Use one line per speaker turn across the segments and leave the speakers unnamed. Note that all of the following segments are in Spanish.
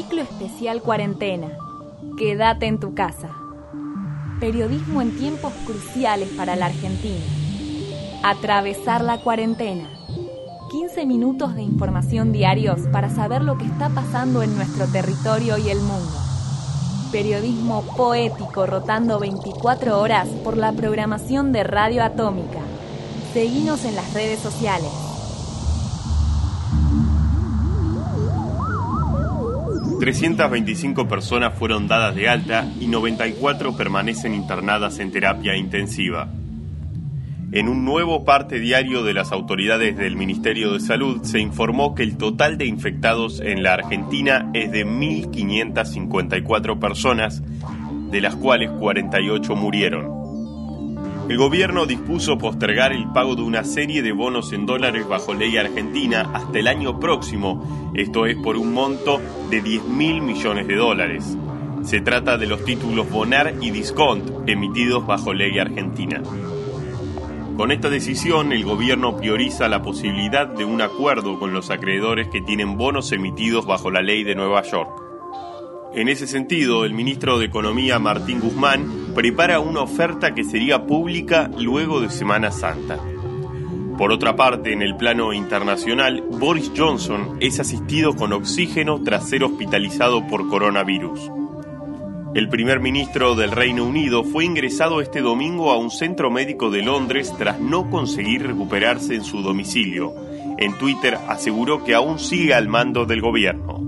Ciclo especial cuarentena. Quédate en tu casa. Periodismo en tiempos cruciales para la Argentina. Atravesar la cuarentena. 15 minutos de información diarios para saber lo que está pasando en nuestro territorio y el mundo. Periodismo poético rotando 24 horas por la programación de Radio Atómica. Seguinos en las redes sociales.
325 personas fueron dadas de alta y 94 permanecen internadas en terapia intensiva. En un nuevo parte diario de las autoridades del Ministerio de Salud se informó que el total de infectados en la Argentina es de 1.554 personas, de las cuales 48 murieron. El gobierno dispuso postergar el pago de una serie de bonos en dólares bajo ley argentina hasta el año próximo, esto es por un monto de 10 mil millones de dólares. Se trata de los títulos Bonar y Discount emitidos bajo ley argentina. Con esta decisión, el gobierno prioriza la posibilidad de un acuerdo con los acreedores que tienen bonos emitidos bajo la ley de Nueva York. En ese sentido, el ministro de Economía Martín Guzmán prepara una oferta que sería pública luego de Semana Santa. Por otra parte, en el plano internacional, Boris Johnson es asistido con oxígeno tras ser hospitalizado por coronavirus. El primer ministro del Reino Unido fue ingresado este domingo a un centro médico de Londres tras no conseguir recuperarse en su domicilio. En Twitter aseguró que aún sigue al mando del gobierno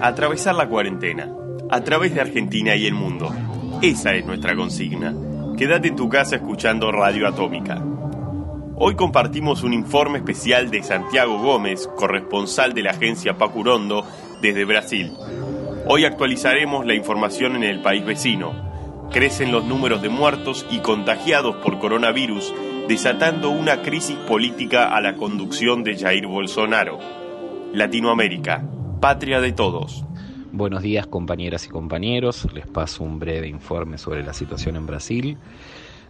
atravesar la cuarentena, a través de Argentina y el mundo. Esa es nuestra consigna. Quédate en tu casa escuchando Radio Atómica. Hoy compartimos un informe especial de Santiago Gómez, corresponsal de la agencia Pacurondo desde Brasil. Hoy actualizaremos la información en el país vecino. Crecen los números de muertos y contagiados por coronavirus, desatando una crisis política a la conducción de Jair Bolsonaro. Latinoamérica, patria de todos.
Buenos días compañeras y compañeros, les paso un breve informe sobre la situación en Brasil.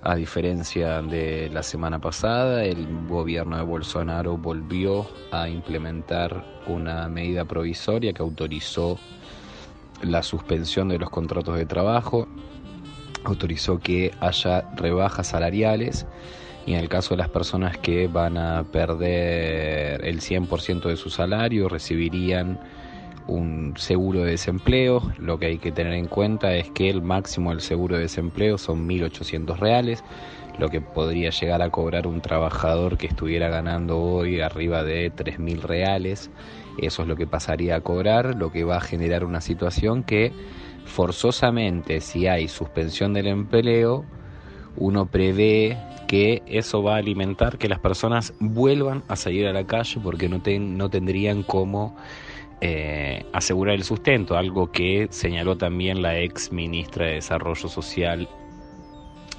A diferencia de la semana pasada, el gobierno de Bolsonaro volvió a implementar una medida provisoria que autorizó la suspensión de los contratos de trabajo, autorizó que haya rebajas salariales y en el caso de las personas que van a perder el 100% de su salario recibirían un seguro de desempleo. Lo que hay que tener en cuenta es que el máximo del seguro de desempleo son 1.800 reales, lo que podría llegar a cobrar un trabajador que estuviera ganando hoy arriba de 3.000 reales. Eso es lo que pasaría a cobrar, lo que va a generar una situación que forzosamente si hay suspensión del empleo, uno prevé que eso va a alimentar que las personas vuelvan a salir a la calle porque no, no tendrían cómo eh, asegurar el sustento, algo que señaló también la ex ministra de Desarrollo Social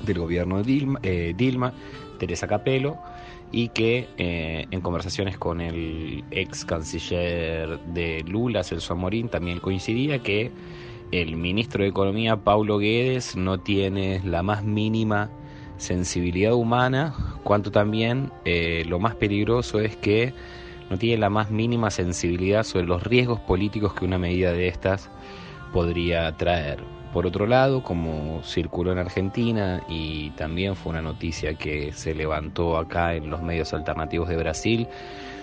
del gobierno de eh, Dilma, Teresa Capello, y que eh, en conversaciones con el ex canciller de Lula, Celso Amorín, también coincidía que el ministro de Economía, Paulo Guedes, no tiene la más mínima sensibilidad humana, cuanto también lo más peligroso es que no tiene la más mínima sensibilidad sobre los riesgos políticos que una medida de estas podría traer. Por otro lado, como circuló en Argentina y también fue una noticia que se levantó acá en los medios alternativos de Brasil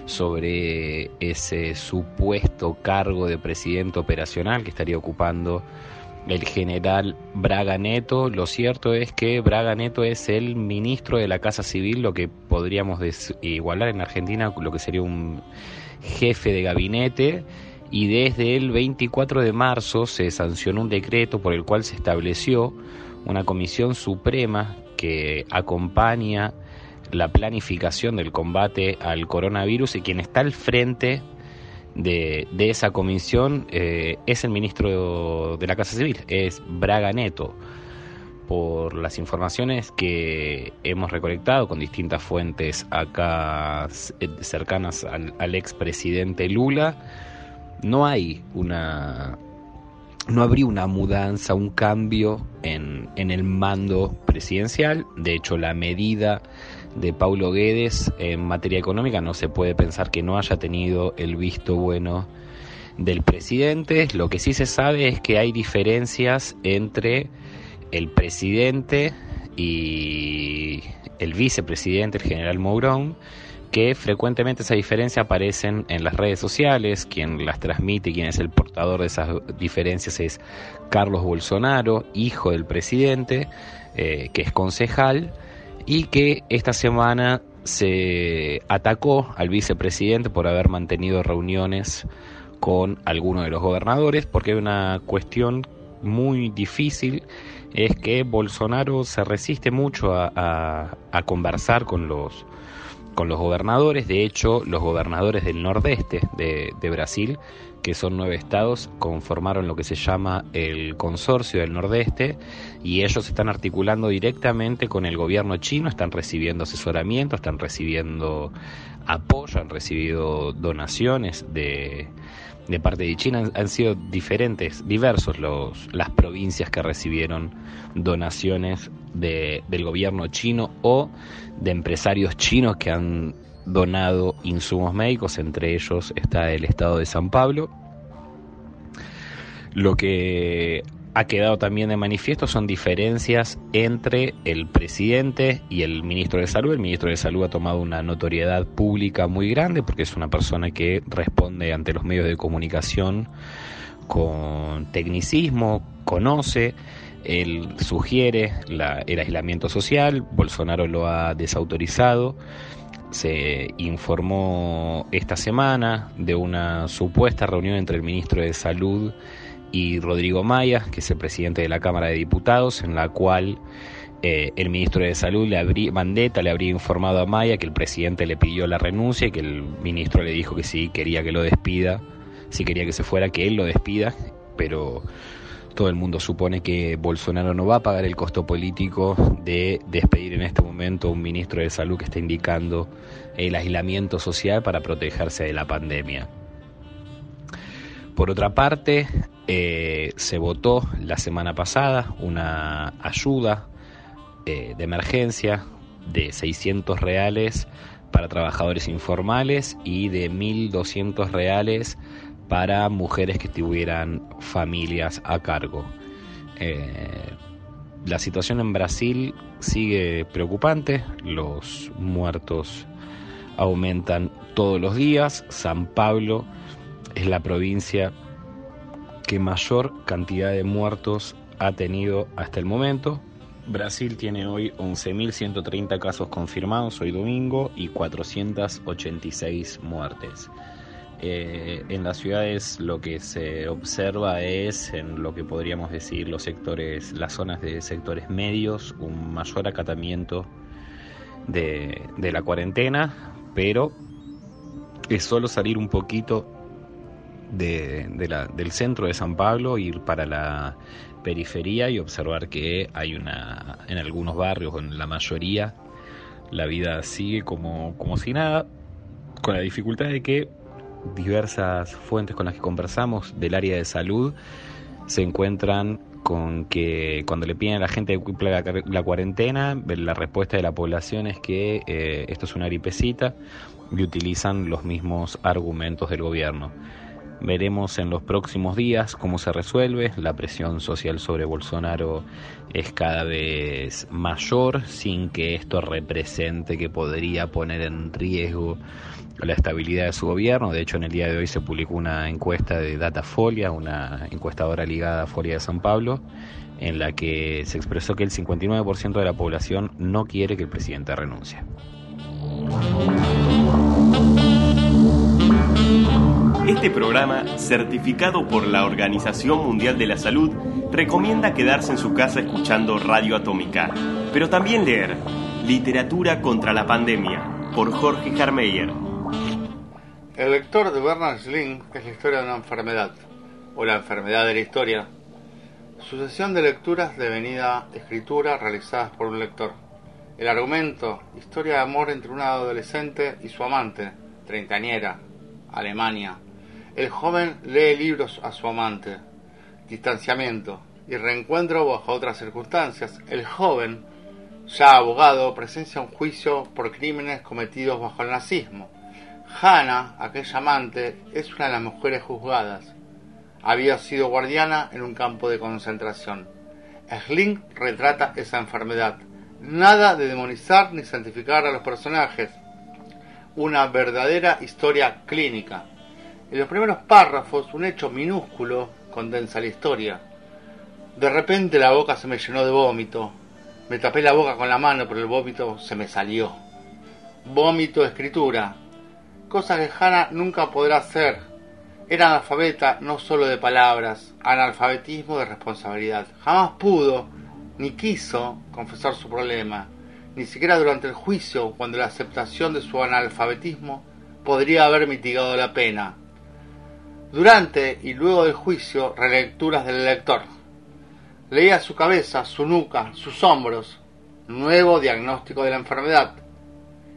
sobre ese supuesto cargo de presidente operacional que estaría ocupando el general Braga Neto. Lo cierto es que Braga Neto es el ministro de la Casa Civil, lo que podríamos igualar en Argentina, lo que sería un jefe de gabinete. Y desde el 24 de marzo se sancionó un decreto por el cual se estableció una comisión suprema que acompaña la planificación del combate al coronavirus y quien está al frente de, esa comisión eh, es el ministro de la Casa Civil, es Braga Neto. Por las informaciones que hemos recolectado con distintas fuentes acá eh, cercanas al, al expresidente Lula, no hay una no habría una mudanza, un cambio en, en, el mando presidencial. De hecho, la medida de Paulo Guedes en materia económica. No se puede pensar que no haya tenido el visto bueno del presidente. Lo que sí se sabe es que hay diferencias entre el presidente y el vicepresidente, el general Mourón, que frecuentemente esa diferencia aparecen en las redes sociales, quien las transmite, quien es el portador de esas diferencias es Carlos Bolsonaro, hijo del presidente, eh, que es concejal, y que esta semana se atacó al vicepresidente por haber mantenido reuniones con algunos de los gobernadores, porque hay una cuestión muy difícil, es que Bolsonaro se resiste mucho a, conversar con los, con los gobernadores, de hecho los gobernadores del nordeste de, de Brasil que son nueve estados, conformaron lo que se llama el Consorcio del Nordeste y ellos están articulando directamente con el gobierno chino, están recibiendo asesoramiento, están recibiendo apoyo, han recibido donaciones de, de parte de China. Han, sido diferentes, diversos los, las provincias que recibieron donaciones de, del gobierno chino o de empresarios chinos que han donado insumos médicos, entre ellos está el estado de San Pablo. Lo que ha quedado también de manifiesto son diferencias entre el presidente y el ministro de Salud. El ministro de Salud ha tomado una notoriedad pública muy grande porque es una persona que responde ante los medios de comunicación con tecnicismo, conoce, él sugiere el aislamiento social, Bolsonaro lo ha desautorizado se informó esta semana de una supuesta reunión entre el ministro de Salud y Rodrigo Maya, que es el presidente de la Cámara de Diputados, en la cual eh, el ministro de Salud, le habría, le habría informado a Maya que el presidente le pidió la renuncia y que el ministro le dijo que sí quería que lo despida, si quería que se fuera, que él lo despida, pero todo el mundo supone que Bolsonaro no va a pagar el costo político de despedir en este momento un ministro de salud que está indicando el aislamiento social para protegerse de la pandemia. Por otra parte, eh, se votó la semana pasada una ayuda eh, de emergencia de 600 reales para trabajadores informales y de 1.200 reales para mujeres que tuvieran familias a cargo. Eh, la situación en Brasil sigue preocupante, los muertos aumentan todos los días, San Pablo es la provincia que mayor cantidad de muertos ha tenido hasta el momento. Brasil tiene hoy 11.130 casos confirmados hoy domingo y 486 muertes. Eh, en las ciudades lo que se observa es, en lo que podríamos decir los sectores, las zonas de sectores medios, un mayor acatamiento de, la cuarentena, pero es solo salir un poquito de, del centro de San Pablo, ir para la periferia y observar que hay una, en algunos barrios, en la mayoría, la vida sigue como, como si nada, con la dificultad de que diversas fuentes con las que conversamos del área de salud se encuentran con que cuando le piden a la gente que cumpla la, cuarentena, la respuesta de la población es que eh, esto es una gripecita y utilizan los mismos argumentos del gobierno. Veremos en los próximos días cómo se resuelve. La presión social sobre Bolsonaro es cada vez mayor sin que esto represente que podría poner en riesgo la estabilidad de su gobierno. De hecho, en el día de hoy se publicó una encuesta de Datafolia, una encuestadora ligada a Folia de San Pablo, en la que se expresó que el 59% de la población no quiere que el presidente renuncie.
Este programa, certificado por la Organización Mundial de la Salud, recomienda quedarse en su casa escuchando Radio Atómica, pero también leer Literatura contra la Pandemia por Jorge Harmeyer.
El lector de Bernard Sling es la historia de una enfermedad, o la enfermedad de la historia, sucesión de lecturas de venida escritura realizadas por un lector. El argumento, historia de amor entre un adolescente y su amante, treintañera, Alemania, el joven lee libros a su amante. Distanciamiento y reencuentro bajo otras circunstancias. El joven, ya abogado, presencia un juicio por crímenes cometidos bajo el nazismo. Hannah, aquella amante, es una de las mujeres juzgadas. Había sido guardiana en un campo de concentración. Sling retrata esa enfermedad. Nada de demonizar ni santificar a los personajes. Una verdadera historia clínica. En los primeros párrafos, un hecho minúsculo condensa la historia. De repente la boca se me llenó de vómito. Me tapé la boca con la mano, pero el vómito se me salió. Vómito escritura. Cosa que Hannah nunca podrá hacer. Era analfabeta no solo de palabras, analfabetismo de responsabilidad. Jamás pudo, ni quiso, confesar su problema, ni siquiera durante el juicio, cuando la aceptación de su analfabetismo podría haber mitigado la pena. Durante y luego del juicio, relecturas del lector. Leía su cabeza, su nuca, sus hombros. Nuevo diagnóstico de la enfermedad.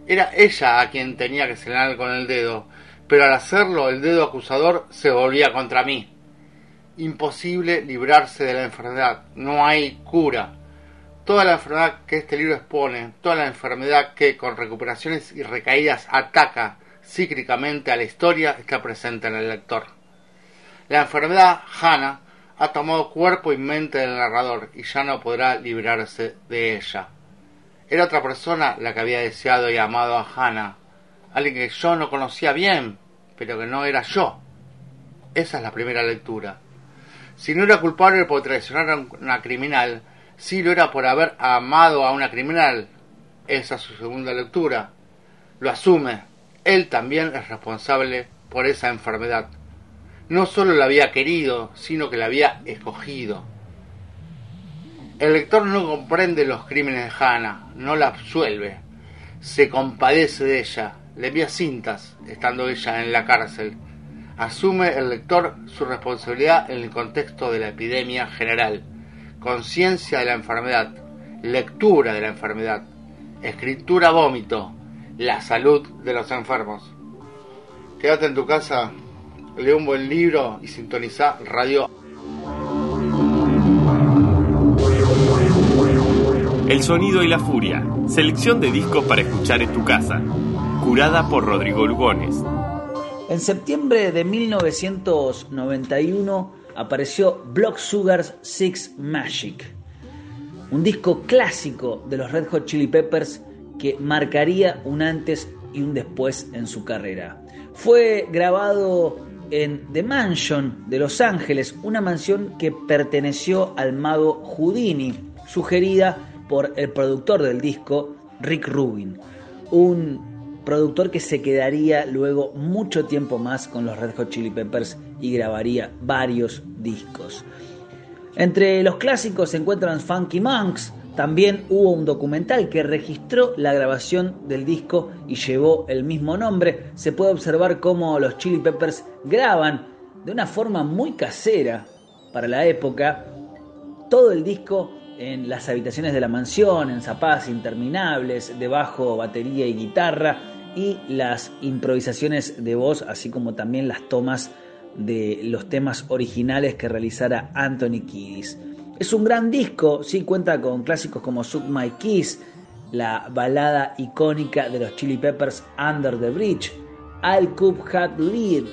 Era ella a quien tenía que señalar con el dedo, pero al hacerlo el dedo acusador se volvía contra mí. Imposible librarse de la enfermedad, no hay cura. Toda la enfermedad que este libro expone, toda la enfermedad que con recuperaciones y recaídas ataca cíclicamente a la historia está presente en el lector. La enfermedad, Hannah, ha tomado cuerpo y mente del narrador y ya no podrá librarse de ella. Era otra persona la que había deseado y amado a Hannah, alguien que yo no conocía bien, pero que no era yo. Esa es la primera lectura. Si no era culpable por traicionar a una criminal, sí lo era por haber amado a una criminal. Esa es su segunda lectura. Lo asume. Él también es responsable por esa enfermedad no solo la había querido, sino que la había escogido. El lector no comprende los crímenes de Hannah, no la absuelve, se compadece de ella, le envía cintas, estando ella en la cárcel. Asume el lector su responsabilidad en el contexto de la epidemia general, conciencia de la enfermedad, lectura de la enfermedad, escritura vómito, la salud de los enfermos. Quédate en tu casa lee un buen libro y sintoniza radio.
El sonido y la furia, selección de discos para escuchar en tu casa, curada por Rodrigo Lugones.
En septiembre de 1991 apareció Block Sugars Six Magic, un disco clásico de los Red Hot Chili Peppers que marcaría un antes y un después en su carrera. Fue grabado en The Mansion de Los Ángeles, una mansión que perteneció al mago Houdini, sugerida por el productor del disco, Rick Rubin, un productor que se quedaría luego mucho tiempo más con los Red Hot Chili Peppers y grabaría varios discos. Entre los clásicos se encuentran Funky Monks, también hubo un documental que registró la grabación del disco y llevó el mismo nombre. Se puede observar cómo los Chili Peppers graban de una forma muy casera para la época todo el disco en las habitaciones de la mansión, en zapadas interminables, de bajo, batería y guitarra, y las improvisaciones de voz, así como también las tomas de los temas originales que realizara Anthony Kiddis. Es un gran disco, sí cuenta con clásicos como Suck My Kiss, la balada icónica de los Chili Peppers Under the Bridge, I'll Coop Hat Lead,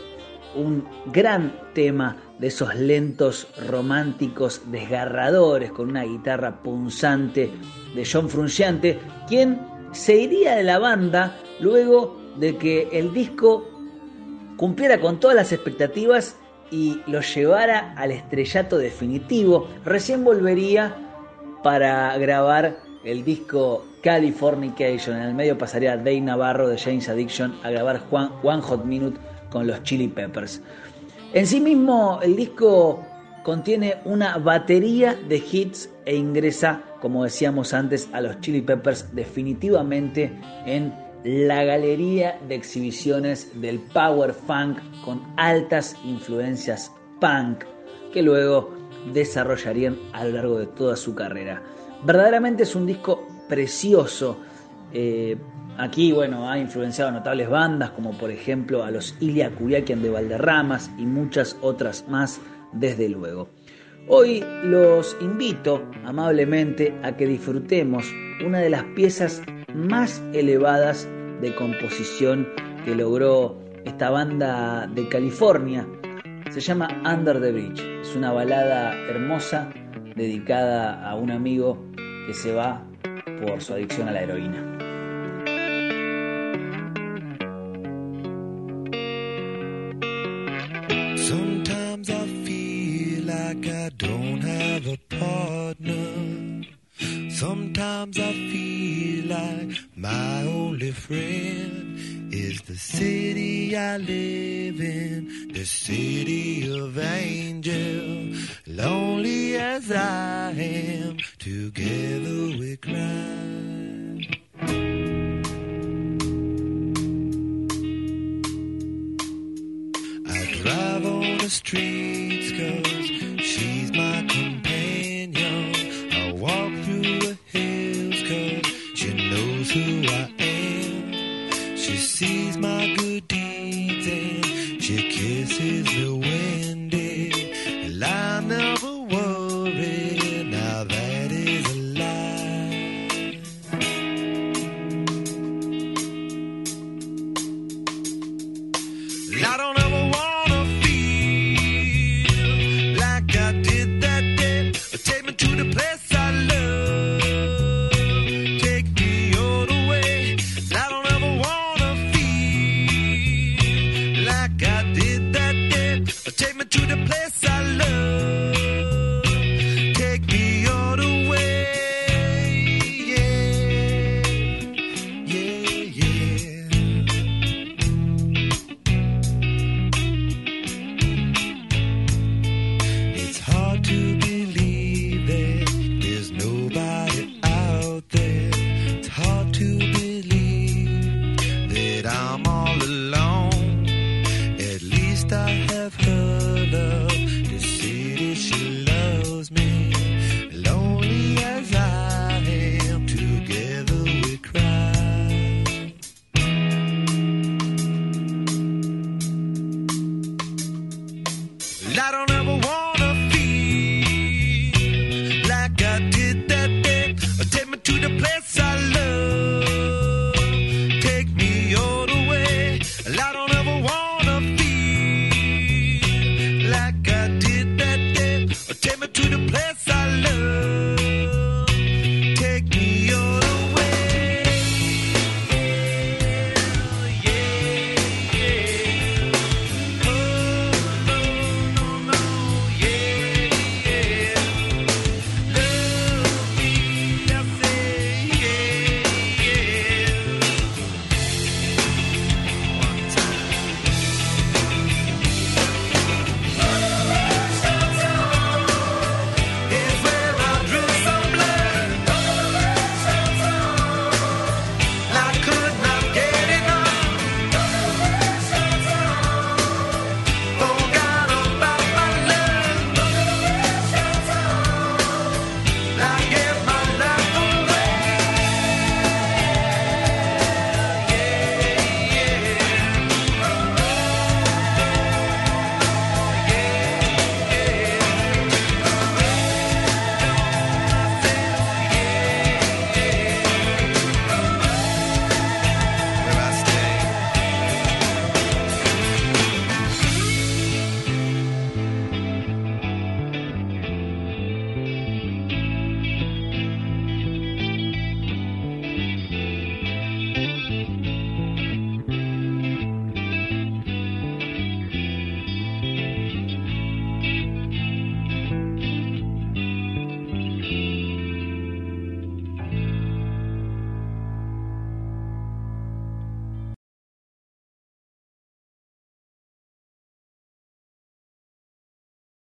un gran tema de esos lentos románticos desgarradores con una guitarra punzante de John Frusciante, quien se iría de la banda luego de que el disco cumpliera con todas las expectativas y lo llevara al estrellato definitivo, recién volvería para grabar el disco Californication. En el medio pasaría Dave Navarro de James Addiction a grabar One Hot Minute con los Chili Peppers. En sí mismo el disco contiene una batería de hits e ingresa, como decíamos antes, a los Chili Peppers definitivamente en la galería de exhibiciones del power funk con altas influencias punk que luego desarrollarían a lo largo de toda su carrera. Verdaderamente es un disco precioso. Eh, aquí, bueno, ha influenciado a notables bandas como por ejemplo a los Ilya Kuriakian de Valderramas y muchas otras más, desde luego. Hoy los invito amablemente a que disfrutemos una de las piezas más elevadas de composición que logró esta banda de California. Se llama Under the Bridge. Es una balada hermosa dedicada a un amigo que se va por su adicción a la heroína.
Sometimes I feel my only friend is the city I live in, the city of angels. Lonely as I am, together we cry. I drive on the streets cause she's my companion.